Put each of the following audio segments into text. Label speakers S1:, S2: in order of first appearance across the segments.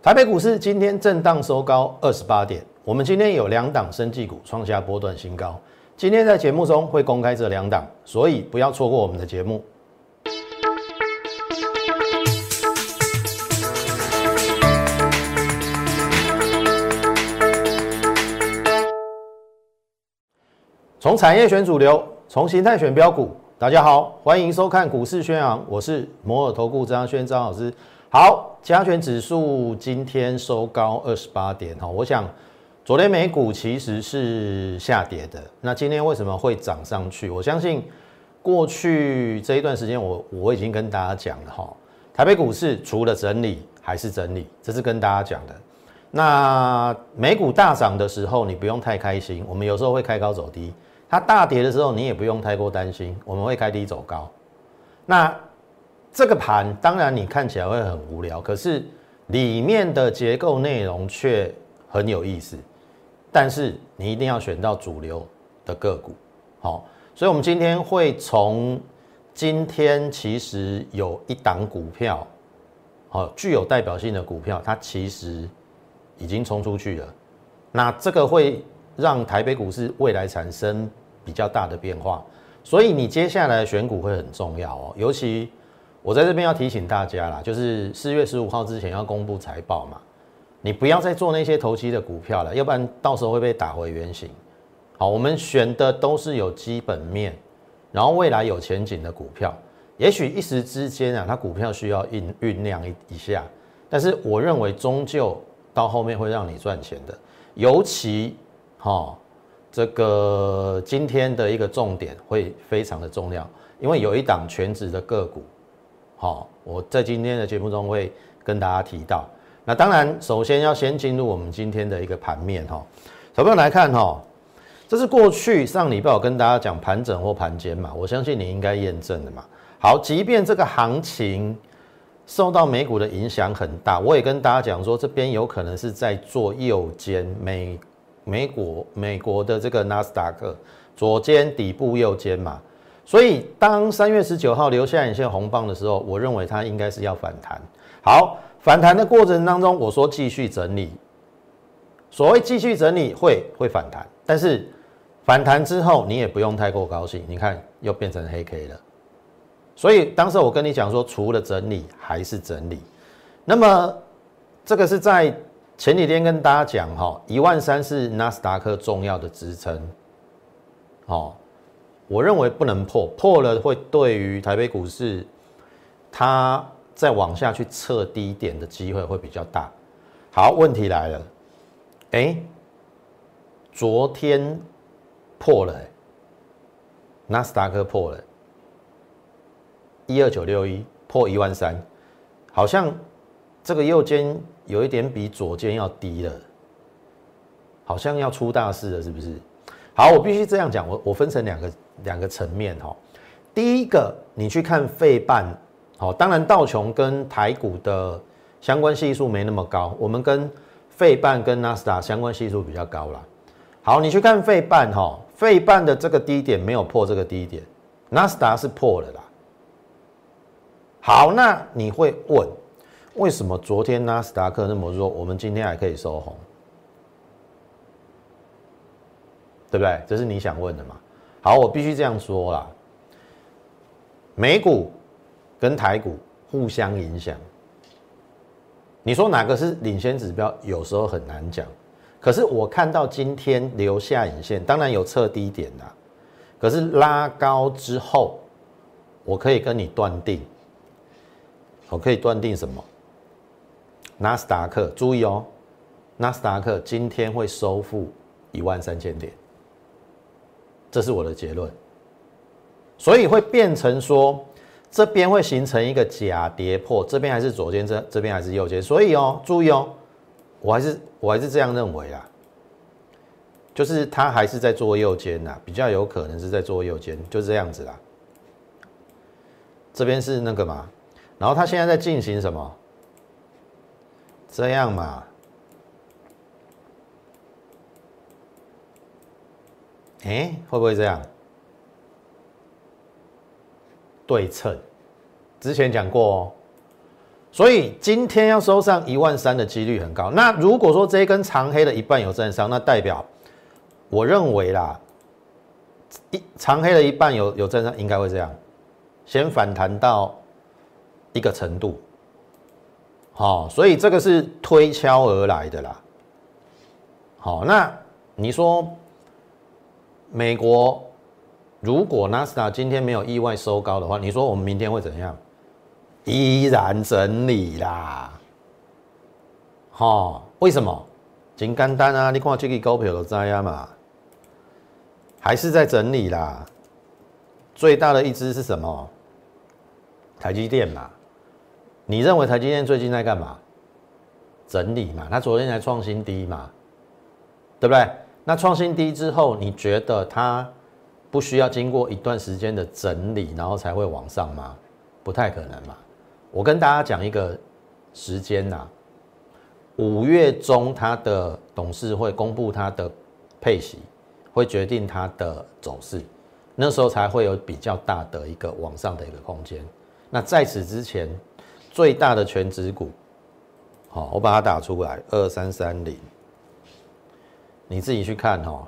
S1: 台北股市今天震荡收高二十八点。我们今天有两档生技股创下波段新高，今天在节目中会公开这两档，所以不要错过我们的节目。从产业选主流，从形态选标股。大家好，欢迎收看股市宣扬，我是摩尔投顾张轩张老师。好，加权指数今天收高二十八点哈，我想昨天美股其实是下跌的，那今天为什么会涨上去？我相信过去这一段时间我我已经跟大家讲了哈，台北股市除了整理还是整理，这是跟大家讲的。那美股大涨的时候，你不用太开心，我们有时候会开高走低。它大跌的时候，你也不用太过担心，我们会开低走高。那这个盘当然你看起来会很无聊，可是里面的结构内容却很有意思。但是你一定要选到主流的个股，好。所以我们今天会从今天其实有一档股票，好具有代表性的股票，它其实已经冲出去了。那这个会。让台北股市未来产生比较大的变化，所以你接下来选股会很重要哦。尤其我在这边要提醒大家啦，就是四月十五号之前要公布财报嘛，你不要再做那些投机的股票了，要不然到时候会被打回原形。好，我们选的都是有基本面，然后未来有前景的股票。也许一时之间啊，它股票需要酝酝酿一一下，但是我认为终究到后面会让你赚钱的，尤其。哈，这个今天的一个重点会非常的重要，因为有一档全职的个股，好，我在今天的节目中会跟大家提到。那当然，首先要先进入我们今天的一个盘面哈。小朋友来看哈，这是过去上礼拜我跟大家讲盘整或盘间嘛，我相信你应该验证的嘛。好，即便这个行情受到美股的影响很大，我也跟大家讲说，这边有可能是在做右肩美。美国美国的这个纳斯达克左肩底部右肩嘛，所以当三月十九号留下一线红棒的时候，我认为它应该是要反弹。好，反弹的过程当中，我说继续整理。所谓继续整理会会反弹，但是反弹之后你也不用太过高兴。你看又变成黑 K 了，所以当时我跟你讲说，除了整理还是整理。那么这个是在。前几天跟大家讲哈，一万三是纳斯达克重要的支撑，哦，我认为不能破，破了会对于台北股市，它再往下去测低点的机会会比较大。好，问题来了，哎，昨天破了，纳斯达克破了，一二九六一破一万三，好像这个右肩。有一点比左肩要低了，好像要出大事了，是不是？好，我必须这样讲，我我分成两个两个层面哈。第一个，你去看费半，好，当然道琼跟台股的相关系数没那么高，我们跟费半跟纳斯达相关系数比较高啦。好，你去看费半哈，费半的这个低点没有破这个低点，纳斯达是破了啦。好，那你会问？为什么昨天纳斯达克那么弱，我们今天还可以收红？对不对？这是你想问的嘛？好，我必须这样说啦。美股跟台股互相影响，你说哪个是领先指标？有时候很难讲。可是我看到今天留下影线，当然有测低点的，可是拉高之后，我可以跟你断定，我可以断定什么？纳斯达克注意哦，纳斯达克今天会收复一万三千点，这是我的结论。所以会变成说，这边会形成一个假跌破，这边还是左肩，这这边还是右肩。所以哦，注意哦，我还是我还是这样认为啦，就是它还是在做右肩呐，比较有可能是在做右肩，就这样子啦。这边是那个嘛，然后它现在在进行什么？这样嘛？哎，会不会这样？对称，之前讲过哦。所以今天要收上一万三的几率很高。那如果说这一根长黑的一半有站上，那代表我认为啦，一长黑的一半有有站上，应该会这样，先反弹到一个程度。好，所以这个是推敲而来的啦。好，那你说美国如果纳斯达今天没有意外收高的话，你说我们明天会怎样？依然整理啦。哈，为什么？简简单啊，你看这个股票都知啊嘛，还是在整理啦。最大的一只是什么？台积电嘛。你认为台积电最近在干嘛？整理嘛，它昨天才创新低嘛，对不对？那创新低之后，你觉得它不需要经过一段时间的整理，然后才会往上吗？不太可能嘛。我跟大家讲一个时间呐，五月中它的董事会公布它的配息，会决定它的走势，那时候才会有比较大的一个往上的一个空间。那在此之前。最大的全值股，好，我把它打出来，二三三零，你自己去看哈。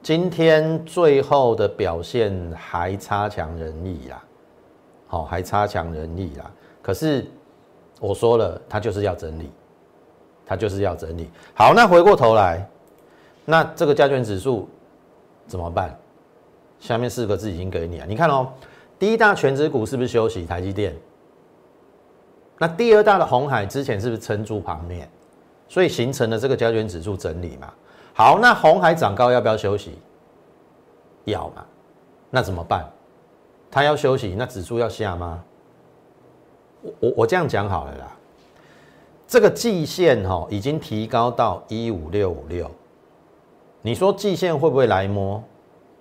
S1: 今天最后的表现还差强人意啦，好，还差强人意啦。可是我说了，它就是要整理，它就是要整理。好，那回过头来，那这个加权指数怎么办？下面四个字已经给你了，你看哦，第一大全指股是不是休息？台积电。那第二大的红海之前是不是撑住盘面，所以形成了这个加权指数整理嘛？好，那红海涨高要不要休息？要嘛？那怎么办？它要休息，那指数要下吗？我我我这样讲好了啦，这个季线哈已经提高到一五六五六，你说季线会不会来摸？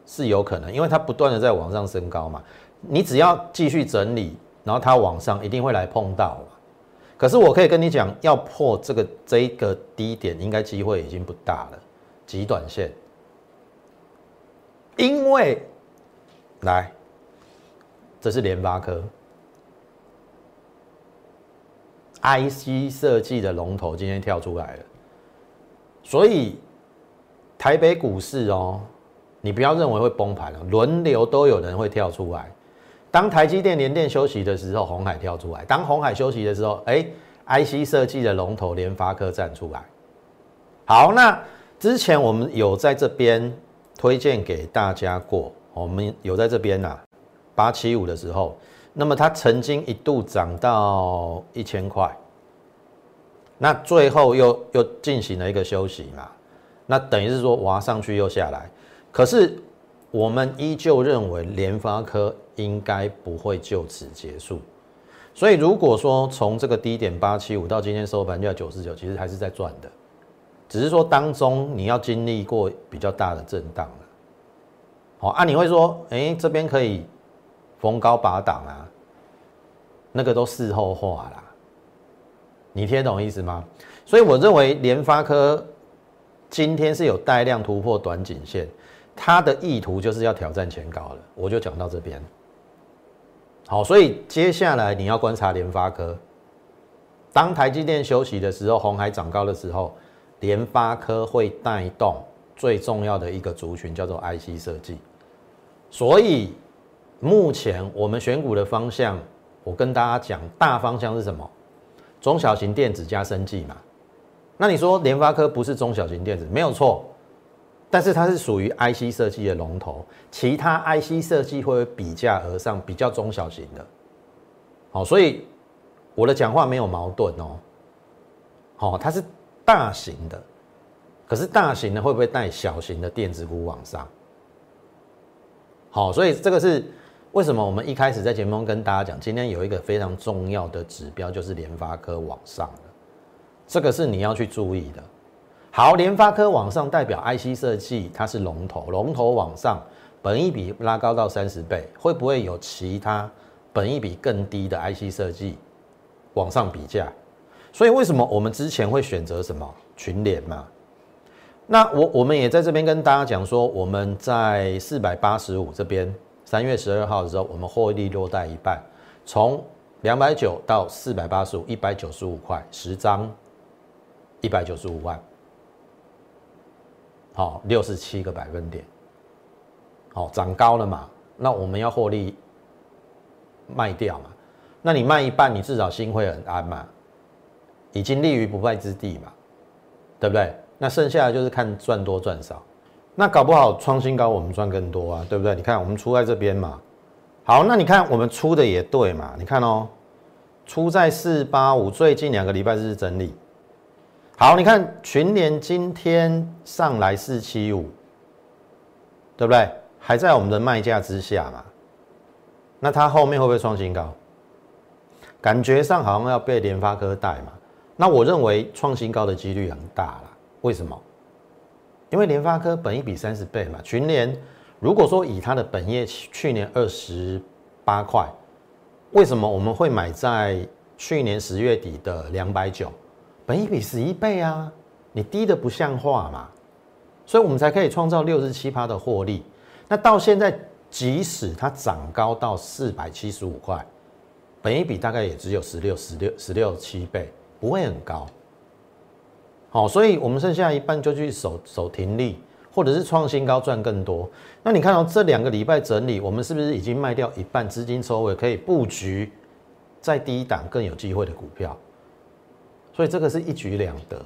S1: 是有可能，因为它不断的在往上升高嘛。你只要继续整理。然后它往上一定会来碰到可是我可以跟你讲，要破这个这一个低点，应该机会已经不大了，极短线。因为来，这是联发科，IC 设计的龙头今天跳出来了，所以台北股市哦，你不要认为会崩盘了，轮流都有人会跳出来。当台积电、连电休息的时候，红海跳出来；当红海休息的时候，哎，IC 设计的龙头联发科站出来。好，那之前我们有在这边推荐给大家过，我们有在这边呐，八七五的时候，那么它曾经一度涨到一千块，那最后又又进行了一个休息嘛，那等于是说挖上去又下来，可是我们依旧认为联发科。应该不会就此结束，所以如果说从这个低点八七五到今天收盘就要九十九，其实还是在赚的，只是说当中你要经历过比较大的震荡了。好啊，你会说，哎，这边可以逢高拔档啊，那个都事后话啦，你听懂意思吗？所以我认为联发科今天是有带量突破短颈线，它的意图就是要挑战前高了，我就讲到这边。好，所以接下来你要观察联发科。当台积电休息的时候，红海涨高的时候，联发科会带动最重要的一个族群，叫做 IC 设计。所以目前我们选股的方向，我跟大家讲，大方向是什么？中小型电子加生技嘛。那你说联发科不是中小型电子，没有错。但是它是属于 IC 设计的龙头，其他 IC 设计会比价而上，比较中小型的。好，所以我的讲话没有矛盾哦。好，它是大型的，可是大型的会不会带小型的电子股往上？好，所以这个是为什么我们一开始在节目中跟大家讲，今天有一个非常重要的指标，就是联发科往上的，这个是你要去注意的。好，联发科往上代表 IC 设计，它是龙头，龙头往上，本一比拉高到三十倍，会不会有其他本一比更低的 IC 设计往上比价？所以为什么我们之前会选择什么群联嘛？那我我们也在这边跟大家讲说，我们在四百八十五这边三月十二号的时候，我们获利落袋一半，从两百九到四百八十五，一百九十五块十张，一百九十五万，好，六十七个百分点，好，涨高了嘛？那我们要获利卖掉嘛？那你卖一半，你至少心会很安嘛？已经立于不败之地嘛？对不对？那剩下的就是看赚多赚少。那搞不好创新高，我们赚更多啊，对不对？你看我们出在这边嘛。好，那你看我们出的也对嘛？你看哦，出在四八五，最近两个礼拜是整理。好，你看群联今天上来四七五，对不对？还在我们的卖价之下嘛？那它后面会不会创新高？感觉上好像要被联发科带嘛？那我认为创新高的几率很大了。为什么？因为联发科本一比三十倍嘛，群联。如果说以它的本业去年二十八块，为什么我们会买在去年十月底的两百九？本一比十一倍啊，你低的不像话嘛，所以我们才可以创造六十七趴的获利。那到现在，即使它涨高到四百七十五块，本一比大概也只有十六、十六、十六七倍，不会很高。好，所以我们剩下一半就去守守停利。或者是创新高赚更多，那你看到这两个礼拜整理，我们是不是已经卖掉一半资金抽尾，可以布局在低档更有机会的股票？所以这个是一举两得。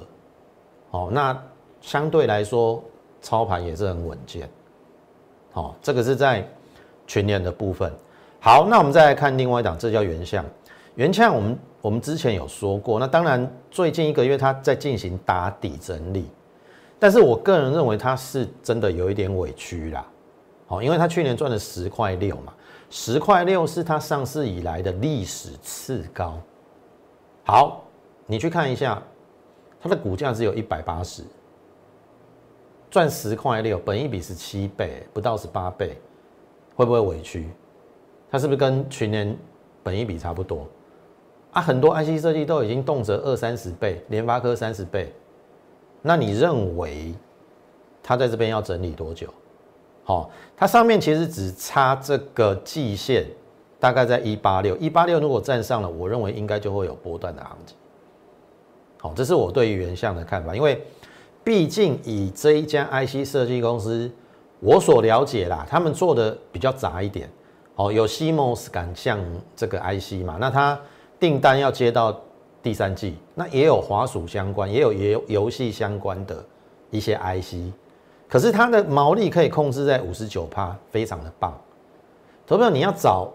S1: 好，那相对来说操盘也是很稳健。好，这个是在全年的部分。好，那我们再来看另外一档，这叫原相。原相我们我们之前有说过，那当然最近一个月它在进行打底整理。但是我个人认为它是真的有一点委屈啦，好，因为它去年赚了十块六嘛，十块六是它上市以来的历史次高。好，你去看一下，它的股价只有一百八十，赚十块六，本一比是七倍，不到十八倍，会不会委屈？它是不是跟去年本一比差不多？啊，很多 IC 设计都已经动辄二三十倍，联发科三十倍。那你认为它在这边要整理多久？好，它上面其实只差这个季线，大概在一八六，一八六如果站上了，我认为应该就会有波段的行情。好，这是我对于原相的看法，因为毕竟以这一家 IC 设计公司，我所了解啦，他们做的比较杂一点。哦，有 CMOS 感像这个 IC 嘛，那它订单要接到。第三季那也有华鼠相关，也有游游戏相关的一些 IC，可是它的毛利可以控制在五十九趴，非常的棒。投票你要找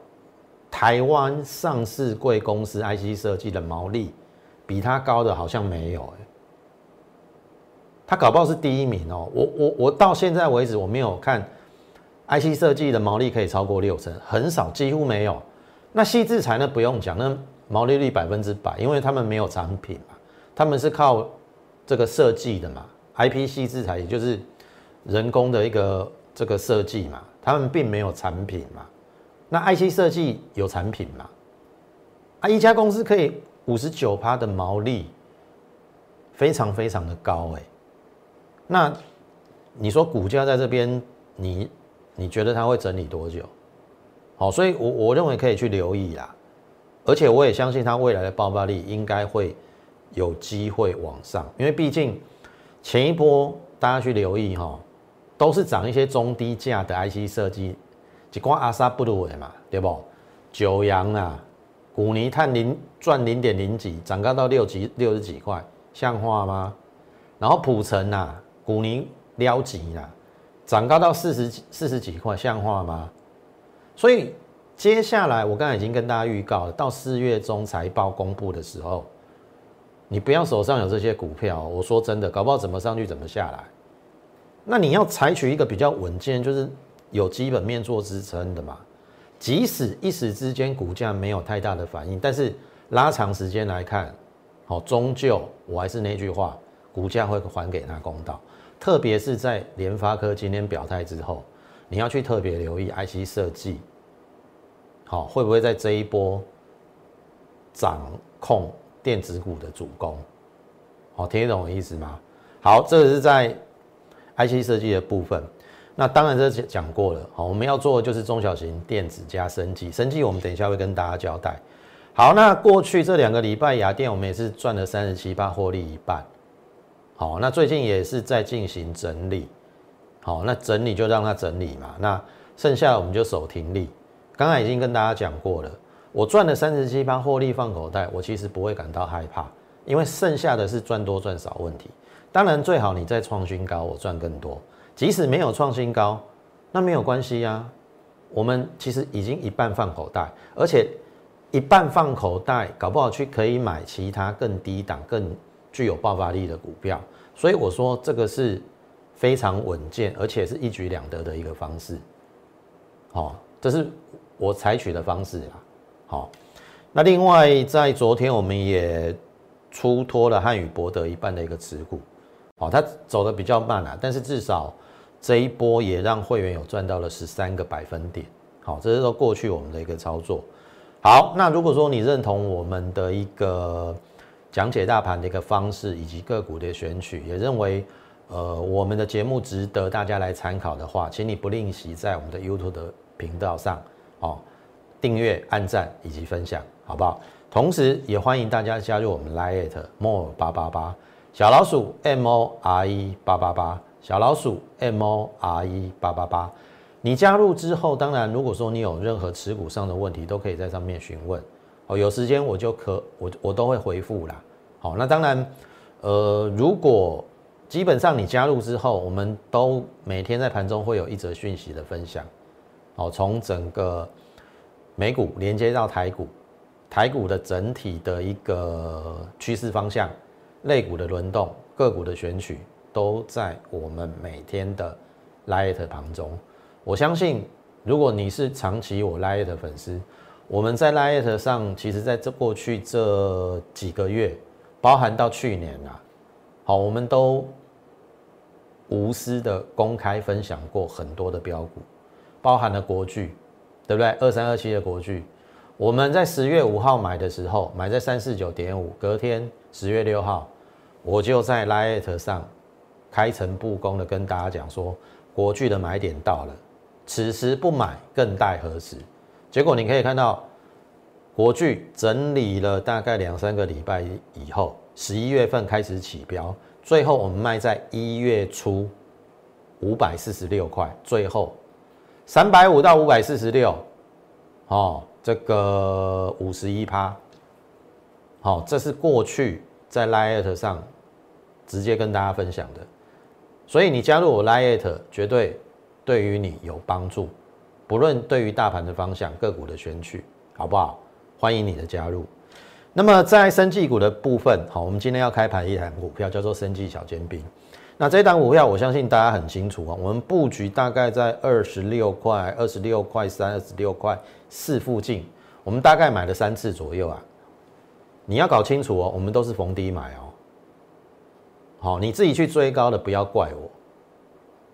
S1: 台湾上市贵公司 IC 设计的毛利比它高的，好像没有哎。它搞不好是第一名哦。我我我到现在为止我没有看 IC 设计的毛利可以超过六成，很少，几乎没有。那细制材呢？不用讲那。毛利率百分之百，因为他们没有产品嘛，他们是靠这个设计的嘛，IPC 制裁也就是人工的一个这个设计嘛，他们并没有产品嘛。那 IC 设计有产品嘛？啊，一家公司可以五十九趴的毛利，非常非常的高哎。那你说股价在这边，你你觉得它会整理多久？好，所以我我认为可以去留意啦。而且我也相信它未来的爆发力应该会有机会往上，因为毕竟前一波大家去留意哈，都是涨一些中低价的 IC 设计，一光阿萨布鲁的嘛，对不？九阳啊，古尼碳零赚零点零几，涨高到六几六十几块，像话吗？然后普成啊，古尼撩几啦，涨高到四十四十几块，像话吗？所以。接下来，我刚才已经跟大家预告了，到四月中财报公布的时候，你不要手上有这些股票。我说真的，搞不好怎么上去怎么下来。那你要采取一个比较稳健，就是有基本面做支撑的嘛。即使一时之间股价没有太大的反应，但是拉长时间来看，好，终究我还是那句话，股价会还给他公道。特别是在联发科今天表态之后，你要去特别留意 IC 设计。好，会不会在这一波掌控电子股的主攻？好，听得懂我意思吗？好，这个是在 IC 设计的部分。那当然这讲过了。好，我们要做的就是中小型电子加升级，升级我们等一下会跟大家交代。好，那过去这两个礼拜，雅电我们也是赚了三十七八，获利一半。好，那最近也是在进行整理。好，那整理就让它整理嘛。那剩下我们就守停利。刚才已经跟大家讲过了，我赚了三十七八，获利放口袋，我其实不会感到害怕，因为剩下的是赚多赚少问题。当然最好你再创新高，我赚更多。即使没有创新高，那没有关系呀。我们其实已经一半放口袋，而且。一半放口袋，搞不好去可以买其他更低档、更具有爆发力的股票。所以我说这个是非常稳健，而且是一举两得的一个方式。好，这是我采取的方式啦。好，那另外在昨天我们也出脱了汉语博德一半的一个持股。好，它走的比较慢啊，但是至少这一波也让会员有赚到了十三个百分点。好，这是说过去我们的一个操作。好，那如果说你认同我们的一个讲解大盘的一个方式，以及个股的选取，也认为呃我们的节目值得大家来参考的话，请你不吝惜在我们的 YouTube 的频道上哦订阅、按赞以及分享，好不好？同时也欢迎大家加入我们 Lite More 八八八小老鼠 M O R E 八八八小老鼠 M O R E 八八八。你加入之后，当然，如果说你有任何持股上的问题，都可以在上面询问。哦，有时间我就可我我都会回复啦。好，那当然，呃，如果基本上你加入之后，我们都每天在盘中会有一则讯息的分享。好，从整个美股连接到台股，台股的整体的一个趋势方向，类股的轮动，个股的选取，都在我们每天的 Light 旁中。我相信，如果你是长期我 Lite 的粉丝，我们在 Lite 上，其实在这过去这几个月，包含到去年啊，好，我们都无私的公开分享过很多的标股，包含了国巨，对不对？二三二七的国巨，我们在十月五号买的时候，买在三四九点五，隔天十月六号，我就在 Lite 上开诚布公的跟大家讲说，国巨的买点到了。此时不买，更待何时？结果你可以看到，国巨整理了大概两三个礼拜以后，十一月份开始起标，最后我们卖在一月初五百四十六块，最后三百五到五百四十六，哦，这个五十一趴，好，这是过去在 Lite 上直接跟大家分享的，所以你加入我 Lite 绝对。对于你有帮助，不论对于大盘的方向、个股的选取，好不好？欢迎你的加入。那么在生技股的部分，好，我们今天要开盘一台股票叫做生技小尖兵。那这档股票，我相信大家很清楚啊。我们布局大概在二十六块、二十六块三、二十六块四附近，我们大概买了三次左右啊。你要搞清楚哦，我们都是逢低买哦。好，你自己去追高的，不要怪我。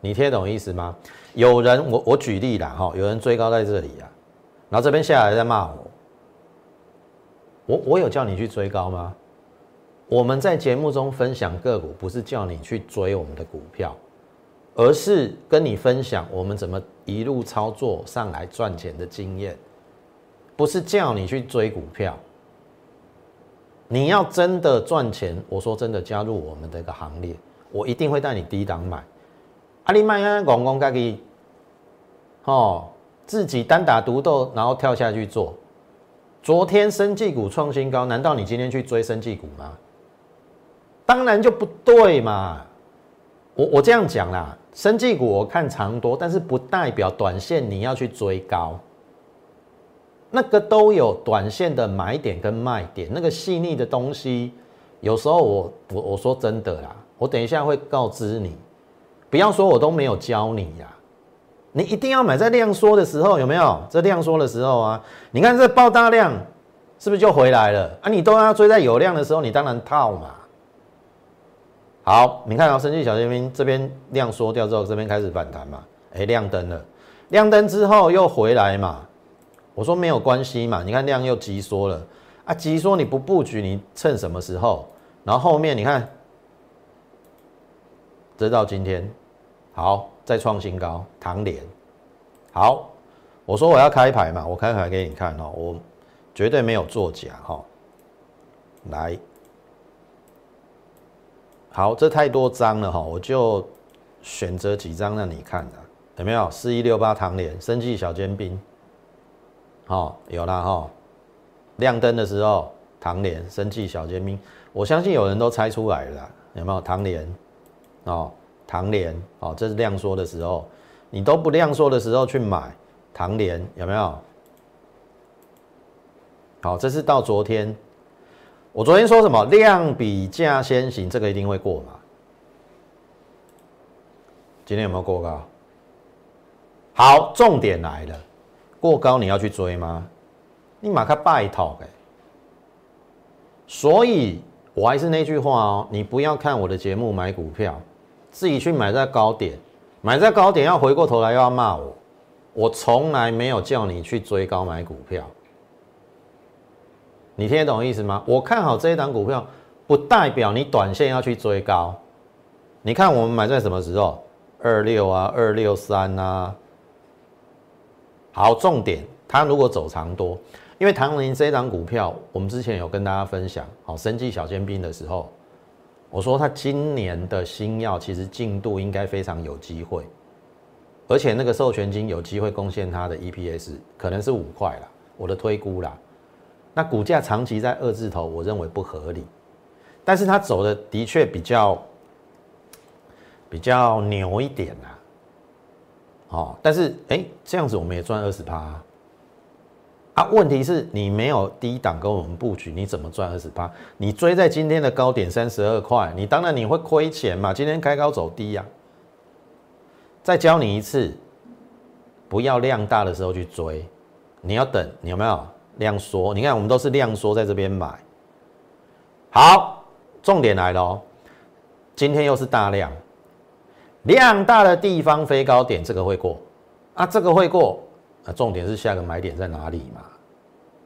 S1: 你听懂意思吗？有人，我我举例啦，哈，有人追高在这里啊，然后这边下来在骂我，我我有叫你去追高吗？我们在节目中分享个股，不是叫你去追我们的股票，而是跟你分享我们怎么一路操作上来赚钱的经验，不是叫你去追股票。你要真的赚钱，我说真的，加入我们的一个行列，我一定会带你低档买。阿里曼啊，广工家己，哦，自己单打独斗，然后跳下去做。昨天生技股创新高，难道你今天去追生技股吗？当然就不对嘛。我我这样讲啦，生技股我看长多，但是不代表短线你要去追高。那个都有短线的买点跟卖点，那个细腻的东西，有时候我我我说真的啦，我等一下会告知你。不要说我都没有教你呀，你一定要买在量缩的时候，有没有？这量缩的时候啊，你看这爆大量，是不是就回来了啊？你都要追在有量的时候，你当然套嘛。好，你看啊，生气小尖兵这边量缩掉之后，这边开始反弹嘛，哎，亮灯了，亮灯之后又回来嘛。我说没有关系嘛，你看量又急缩了啊，急缩你不布局，你趁什么时候？然后后面你看，直到今天。好，再创新高，唐联。好，我说我要开牌嘛，我开牌给你看哦。我绝对没有作假哈。来，好，这太多张了哈，我就选择几张让你看的，有没有？四一六八唐联生计小尖兵，好，有了哈。亮灯的时候，唐联生计小尖兵，我相信有人都猜出来了，有没有？唐联，哦，唐联，哦，这是亮说的时候，你都不亮说的时候去买唐联，有没有？好，这是到昨天。我昨天说什么量比价先行，这个一定会过嘛？今天有没有过高？好，重点来了，过高你要去追吗？你马上拜托哎！所以我还是那句话哦，你不要看我的节目买股票，自己去买在高点，买在高点要回过头来又要骂我，我从来没有叫你去追高买股票。你听得懂意思吗？我看好这一档股票，不代表你短线要去追高。你看我们买在什么时候？二六啊，二六三啊。好，重点，它如果走长多，因为唐林这一档股票，我们之前有跟大家分享，好，生技小尖兵的时候，我说它今年的新药其实进度应该非常有机会，而且那个授权金有机会贡献它的 EPS，可能是五块啦，我的推估啦。那股价长期在二字头，我认为不合理，但是它走的的确比较比较牛一点呐，哦，但是哎，这样子我们也赚二十趴啊。问题是你没有低档跟我们布局，你怎么赚二十趴？你追在今天的高点三十二块，你当然你会亏钱嘛。今天开高走低呀，再教你一次，不要量大的时候去追，你要等，你有没有？量缩，你看我们都是量缩在这边买。好，重点来了哦，今天又是大量，量大的地方飞高点，这个会过啊，这个会过啊。重点是下个买点在哪里嘛？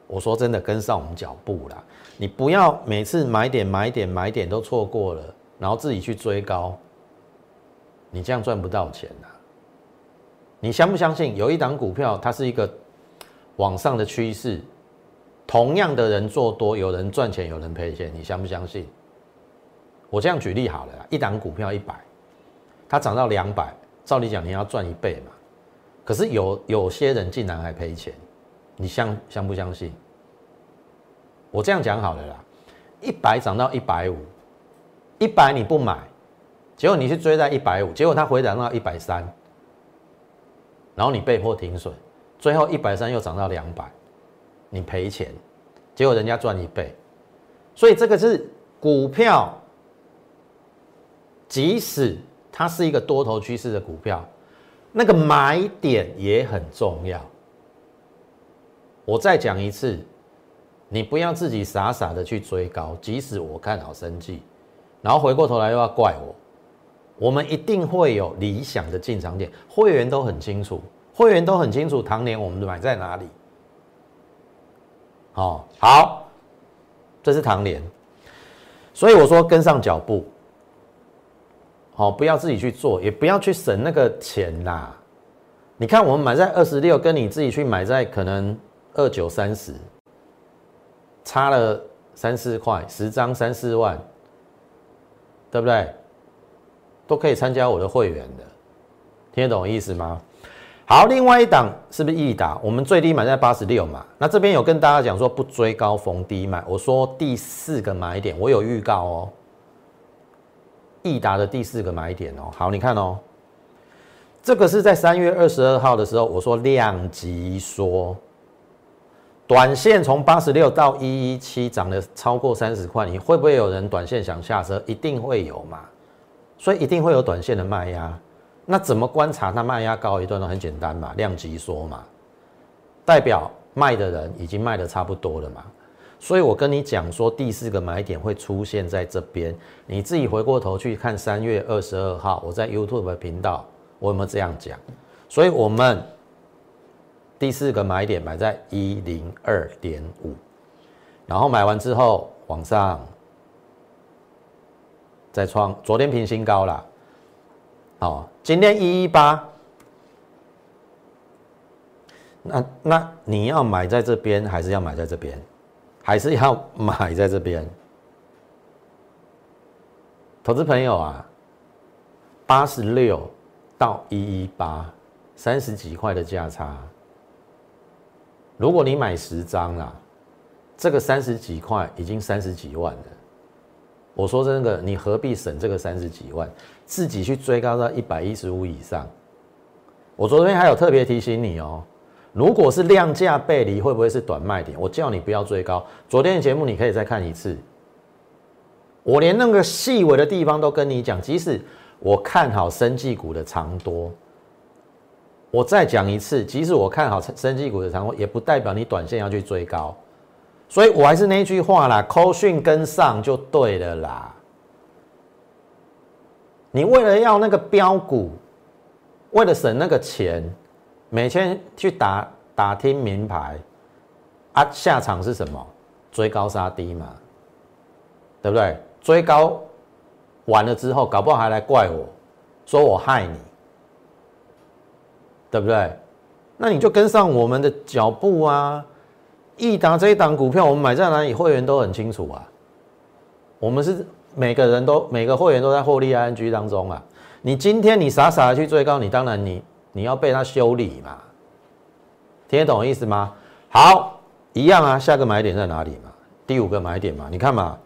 S1: 我说真的，跟上我们脚步啦，你不要每次买点买点买点都错过了，然后自己去追高，你这样赚不到钱的。你相不相信？有一档股票，它是一个往上的趋势。同样的人做多，有人赚钱，有人赔钱，你相不相信？我这样举例好了，一档股票一百，它涨到两百，照理讲你要赚一倍嘛。可是有有些人竟然还赔钱，你相相不相信？我这样讲好了啦，一百涨到一百五，一百你不买，结果你去追在一百五，结果它回涨到一百三，然后你被迫停损，最后一百三又涨到两百。你赔钱，结果人家赚一倍，所以这个是股票，即使它是一个多头趋势的股票，那个买点也很重要。我再讲一次，你不要自己傻傻的去追高，即使我看好生计，然后回过头来又要怪我，我们一定会有理想的进场点，会员都很清楚，会员都很清楚，当年我们买在哪里。哦，好，这是唐联，所以我说跟上脚步，好，不要自己去做，也不要去省那个钱啦。你看我们买在二十六，跟你自己去买在可能二九三十，差了三四块，十张三四万，对不对？都可以参加我的会员的，听得懂意思吗？好，另外一档是不是易达？我们最低买在八十六嘛。那这边有跟大家讲说不追高逢低买。我说第四个买点，我有预告哦。易达的第四个买点哦。好，你看哦，这个是在三月二十二号的时候，我说量级缩，短线从八十六到一一七涨了超过三十块，你会不会有人短线想下车？一定会有嘛。所以一定会有短线的卖压。那怎么观察它卖压高一段呢？很简单嘛，量级缩嘛，代表卖的人已经卖的差不多了嘛。所以我跟你讲说，第四个买点会出现在这边，你自己回过头去看三月二十二号我在 YouTube 频道，我有没有这样讲？所以我们第四个买点买在一零二点五，然后买完之后往上再创，昨天平新高了。好，今天一一八，那那你要买在这边，还是要买在这边，还是要买在这边？投资朋友啊，八十六到一一八，三十几块的价差。如果你买十张啦，这个三十几块已经三十几万了。我说真的，你何必省这个三十几万，自己去追高到一百一十五以上？我昨天还有特别提醒你哦，如果是量价背离，会不会是短卖点？我叫你不要追高。昨天的节目你可以再看一次。我连那个细微的地方都跟你讲，即使我看好生技股的长多，我再讲一次，即使我看好生技股的长多，也不代表你短线要去追高。所以我还是那句话啦，扣讯跟上就对了啦。你为了要那个标股，为了省那个钱，每天去打打听名牌，啊，下场是什么？追高杀低嘛，对不对？追高完了之后，搞不好还来怪我，说我害你，对不对？那你就跟上我们的脚步啊！益达这一档股票，我们买在哪里？会员都很清楚啊。我们是每个人都每个会员都在获利 ING 当中啊。你今天你傻傻的去追高，你当然你你要被他修理嘛。听得懂意思吗？好，一样啊。下个买点在哪里嘛？第五个买点嘛？你看嘛。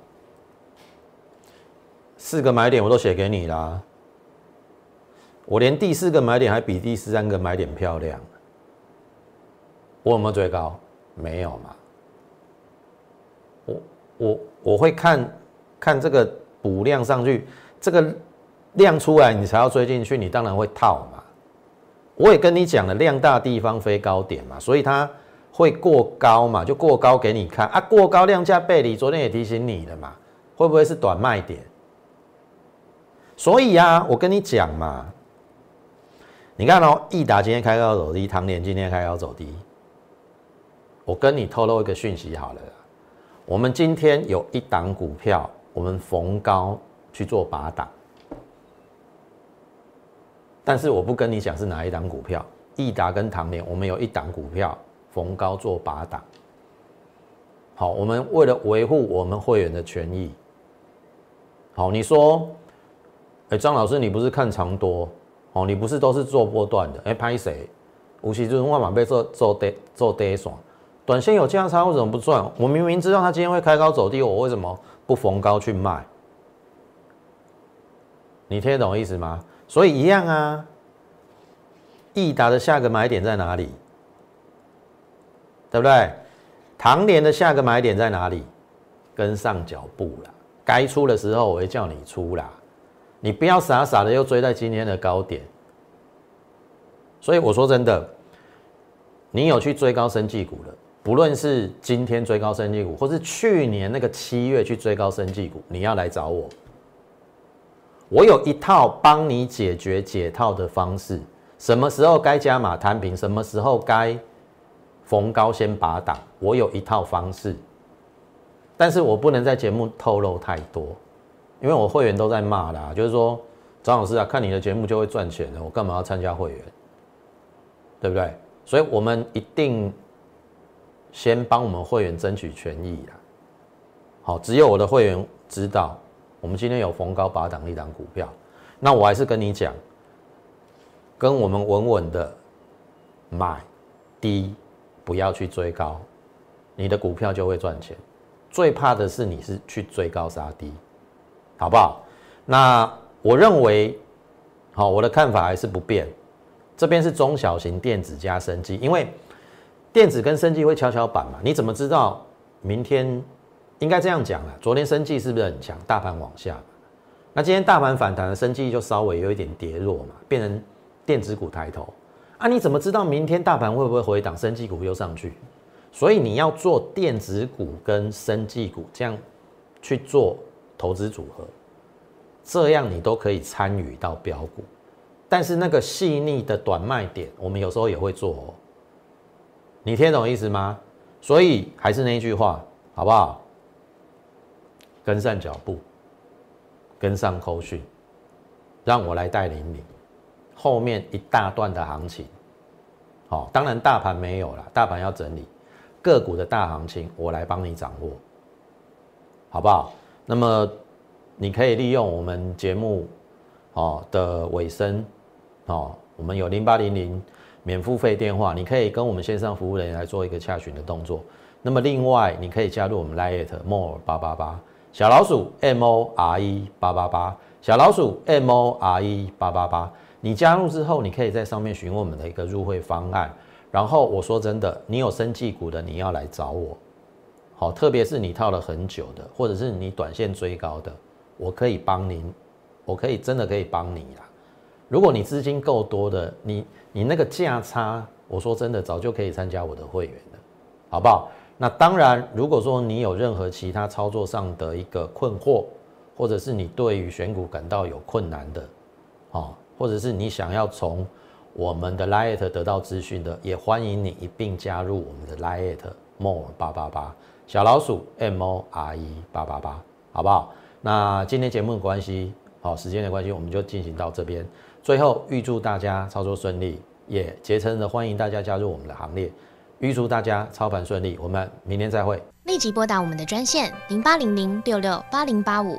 S1: 四个买点我都写给你啦，我连第四个买点还比第十三个买点漂亮。我有没有追高？没有嘛。我我我会看看这个补量上去，这个量出来你才要追进去，你当然会套嘛。我也跟你讲了，量大地方飞高点嘛，所以它会过高嘛，就过高给你看啊。过高量价背离，昨天也提醒你了嘛，会不会是短卖点？所以啊，我跟你讲嘛，你看哦，益达今天开高走低，唐联今天开高走低。我跟你透露一个讯息好了，我们今天有一档股票，我们逢高去做拔档，但是我不跟你讲是哪一档股票，益达跟唐联，我们有一档股票逢高做拔档。好，我们为了维护我们会员的权益，好，你说。哎，张老师，你不是看长多哦？你不是都是做波段的？哎，拍谁？无锡就是万马被做做跌做跌爽，短线有价差，为什么不赚？我明明知道它今天会开高走低，我为什么不逢高去卖？你听得懂意思吗？所以一样啊。益达的下个买点在哪里？对不对？唐联的下个买点在哪里？跟上脚步了，该出的时候我会叫你出啦。你不要傻傻的又追在今天的高点，所以我说真的，你有去追高升绩股了，不论是今天追高升绩股，或是去年那个七月去追高升绩股，你要来找我，我有一套帮你解决解套的方式，什么时候该加码摊平，什么时候该逢高先拔档，我有一套方式，但是我不能在节目透露太多。因为我会员都在骂啦，就是说张老师啊，看你的节目就会赚钱了，我干嘛要参加会员？对不对？所以我们一定先帮我们会员争取权益啦。好，只有我的会员知道，我们今天有逢高拔档一档股票，那我还是跟你讲，跟我们稳稳的买低，不要去追高，你的股票就会赚钱。最怕的是你是去追高杀低。好不好？那我认为，好，我的看法还是不变。这边是中小型电子加生机，因为电子跟生技会跷跷板嘛。你怎么知道明天？应该这样讲了，昨天生技是不是很强？大盘往下，那今天大盘反弹的生技就稍微有一点跌落嘛，变成电子股抬头。啊，你怎么知道明天大盘会不会回档，生技股又上去？所以你要做电子股跟生技股这样去做。投资组合，这样你都可以参与到标股，但是那个细腻的短卖点，我们有时候也会做哦。你听懂意思吗？所以还是那句话，好不好？跟上脚步，跟上扣讯，让我来带领你后面一大段的行情。好，当然大盘没有了，大盘要整理，个股的大行情我来帮你掌握，好不好？那么你可以利用我们节目哦的尾声哦，我们有零八零零免付费电话，你可以跟我们线上服务人员来做一个洽询的动作。那么另外，你可以加入我们 Lite More 八八八小老鼠 M O R E 八八八小老鼠 M O R E 八八八。你加入之后，你可以在上面询问我们的一个入会方案。然后我说真的，你有生技股的，你要来找我。好，特别是你套了很久的，或者是你短线追高的，我可以帮您，我可以真的可以帮你啦。如果你资金够多的，你你那个价差，我说真的，早就可以参加我的会员了，好不好？那当然，如果说你有任何其他操作上的一个困惑，或者是你对于选股感到有困难的，哦。或者是你想要从我们的 Lite 得到资讯的，也欢迎你一并加入我们的 Lite More 八八八小老鼠 M O R E 八八八，好不好？那今天节目的关系，好时间的关系，我们就进行到这边。最后预祝大家操作顺利，也竭诚的欢迎大家加入我们的行列。预祝大家操盘顺利，我们明天再会。
S2: 立即拨打我们的专线零八零零六六八零八五。